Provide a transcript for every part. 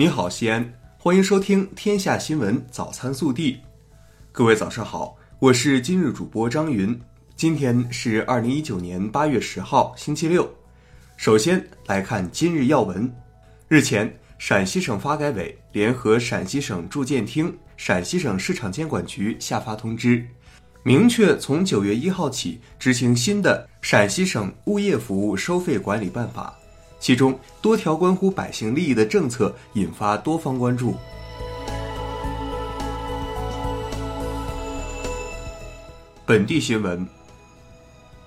你好，西安，欢迎收听《天下新闻早餐速递》。各位早上好，我是今日主播张云。今天是二零一九年八月十号，星期六。首先来看今日要闻。日前，陕西省发改委联合陕西省住建厅、陕西省市场监管局下发通知。明确从九月一号起执行新的《陕西省物业服务收费管理办法》，其中多条关乎百姓利益的政策引发多方关注。本地新闻：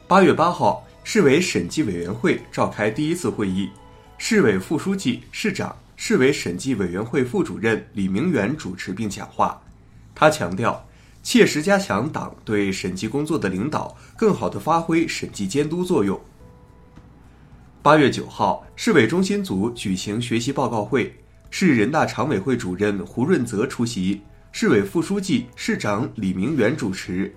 八月八号，市委审计委员会召开第一次会议，市委副书记、市长、市委审计委员会副主任李明远主持并讲话，他强调。切实加强党对审计工作的领导，更好地发挥审计监督作用。八月九号，市委中心组举行学习报告会，市人大常委会主任胡润泽出席，市委副书记、市长李明远主持。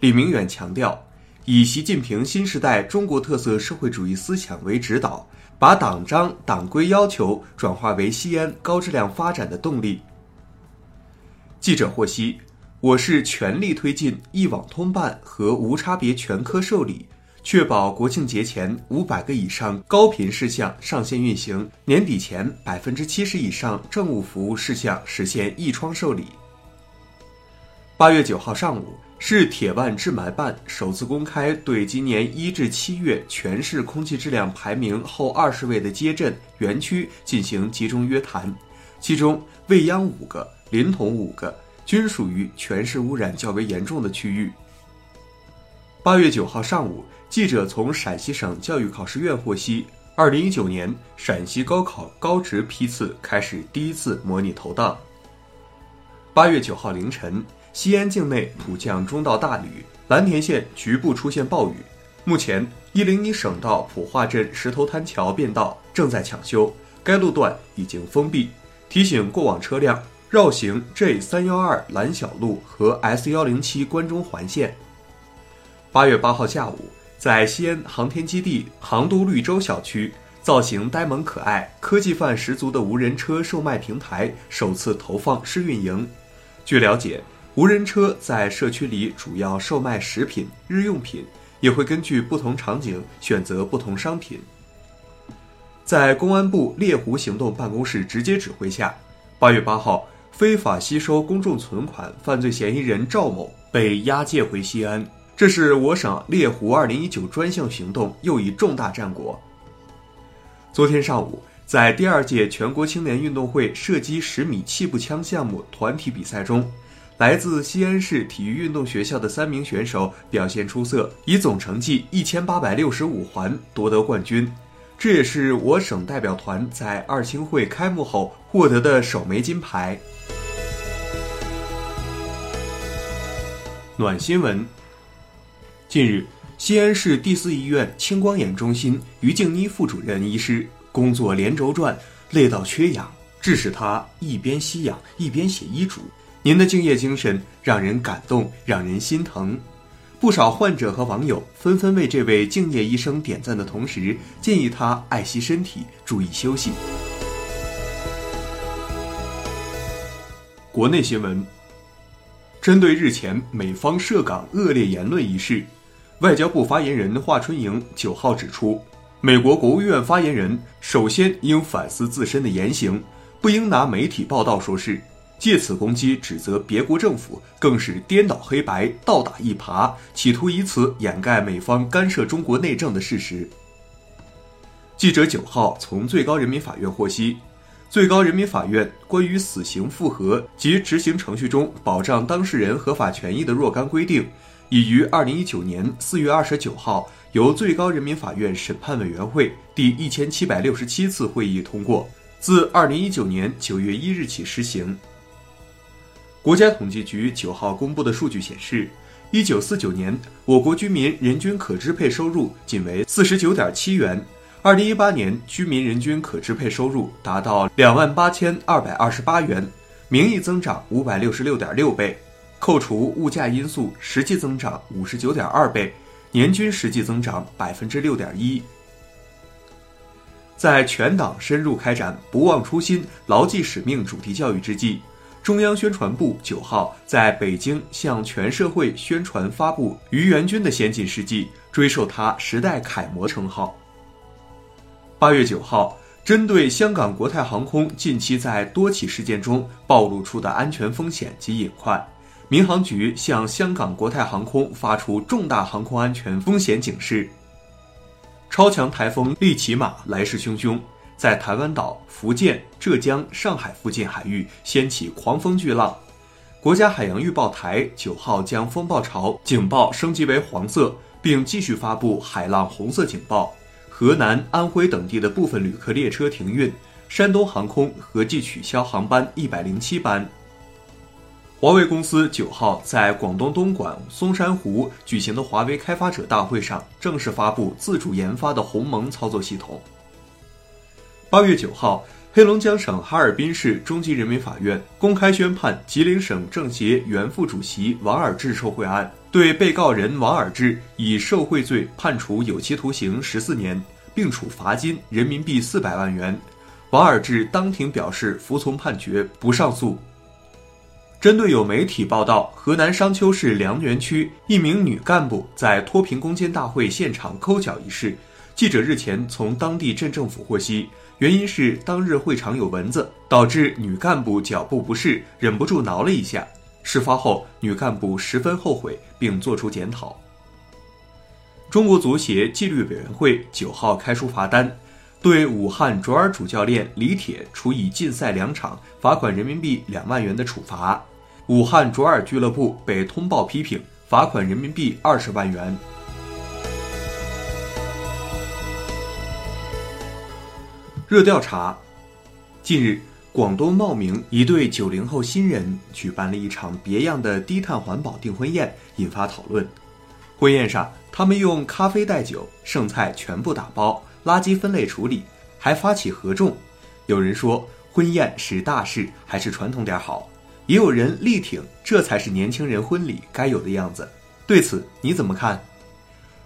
李明远强调，以习近平新时代中国特色社会主义思想为指导，把党章党规要求转化为西安高质量发展的动力。记者获悉。我市全力推进一网通办和无差别全科受理，确保国庆节前五百个以上高频事项上线运行，年底前百分之七十以上政务服务事项实现一窗受理。八月九号上午，市铁腕治霾办首次公开对今年一至七月全市空气质量排名后二十位的街镇园区进行集中约谈，其中未央五个，临潼五个。均属于全市污染较为严重的区域。八月九号上午，记者从陕西省教育考试院获悉，二零一九年陕西高考高职批次开始第一次模拟投档。八月九号凌晨，西安境内普降中到大雨，蓝田县局部出现暴雨。目前，一零一省道普化镇石头滩桥便道正在抢修，该路段已经封闭，提醒过往车辆。绕行 J 三幺二蓝小路和 S 幺零七关中环线。八月八号下午，在西安航天基地航都绿洲小区，造型呆萌可爱、科技范十足的无人车售卖平台首次投放试运营。据了解，无人车在社区里主要售卖食品、日用品，也会根据不同场景选择不同商品。在公安部猎狐行动办公室直接指挥下，八月八号。非法吸收公众存款犯罪嫌疑人赵某被押解回西安，这是我省猎狐二零一九专项行动又一重大战果。昨天上午，在第二届全国青年运动会射击十米气步枪项目团体比赛中，来自西安市体育运动学校的三名选手表现出色，以总成绩一千八百六十五环夺得冠军。这也是我省代表团在二青会开幕后获得的首枚金牌。暖新闻。近日，西安市第四医院青光眼中心于静妮副主任医师工作连轴转，累到缺氧，致使他一边吸氧一边写医嘱。您的敬业精神让人感动，让人心疼。不少患者和网友纷纷为这位敬业医生点赞的同时，建议他爱惜身体，注意休息。国内新闻：针对日前美方涉港恶劣言论一事，外交部发言人华春莹九号指出，美国国务院发言人首先应反思自身的言行，不应拿媒体报道说事。借此攻击、指责别国政府，更是颠倒黑白、倒打一耙，企图以此掩盖美方干涉中国内政的事实。记者九号从最高人民法院获悉，最高人民法院关于死刑复核及执行程序中保障当事人合法权益的若干规定，已于二零一九年四月二十九号由最高人民法院审判委员会第一千七百六十七次会议通过，自二零一九年九月一日起施行。国家统计局九号公布的数据显示，一九四九年我国居民人均可支配收入仅为四十九点七元，二零一八年居民人均可支配收入达到两万八千二百二十八元，名义增长五百六十六点六倍，扣除物价因素，实际增长五十九点二倍，年均实际增长百分之六点一。在全党深入开展“不忘初心、牢记使命”主题教育之际，中央宣传部九号在北京向全社会宣传发布于元军的先进事迹，追授他“时代楷模”称号。八月九号，针对香港国泰航空近期在多起事件中暴露出的安全风险及隐患，民航局向香港国泰航空发出重大航空安全风险警示。超强台风利奇马来势汹汹，在台湾岛、福建、浙江、上海附近海域掀起狂风巨浪。国家海洋预报台九号将风暴潮警报升级为黄色，并继续发布海浪红色警报。河南、安徽等地的部分旅客列车停运，山东航空合计取消航班一百零七班。华为公司九号在广东东莞松山湖举行的华为开发者大会上正式发布自主研发的鸿蒙操作系统。八月九号，黑龙江省哈尔滨市中级人民法院公开宣判吉林省政协原副主席王尔志受贿案，对被告人王尔志以受贿罪判处有期徒刑十四年，并处罚金人民币四百万元。王尔志当庭表示服从判决，不上诉。针对有媒体报道，河南商丘市梁园区一名女干部在脱贫攻坚大会现场抠脚一事，记者日前从当地镇政府获悉，原因是当日会场有蚊子，导致女干部脚部不适，忍不住挠了一下。事发后，女干部十分后悔，并作出检讨。中国足协纪律委员会九号开出罚单，对武汉卓尔主教练李铁处以禁赛两场、罚款人民币两万元的处罚。武汉卓尔俱乐部被通报批评，罚款人民币二十万元。热调查：近日，广东茂名一对九零后新人举办了一场别样的低碳环保订婚宴，引发讨论。婚宴上，他们用咖啡代酒，剩菜全部打包，垃圾分类处理，还发起合种。有人说，婚宴是大事，还是传统点好。也有人力挺，这才是年轻人婚礼该有的样子。对此你怎么看？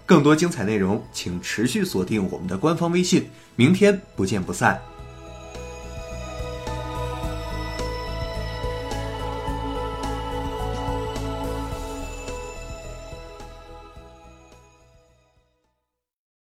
更多精彩内容，请持续锁定我们的官方微信。明天不见不散。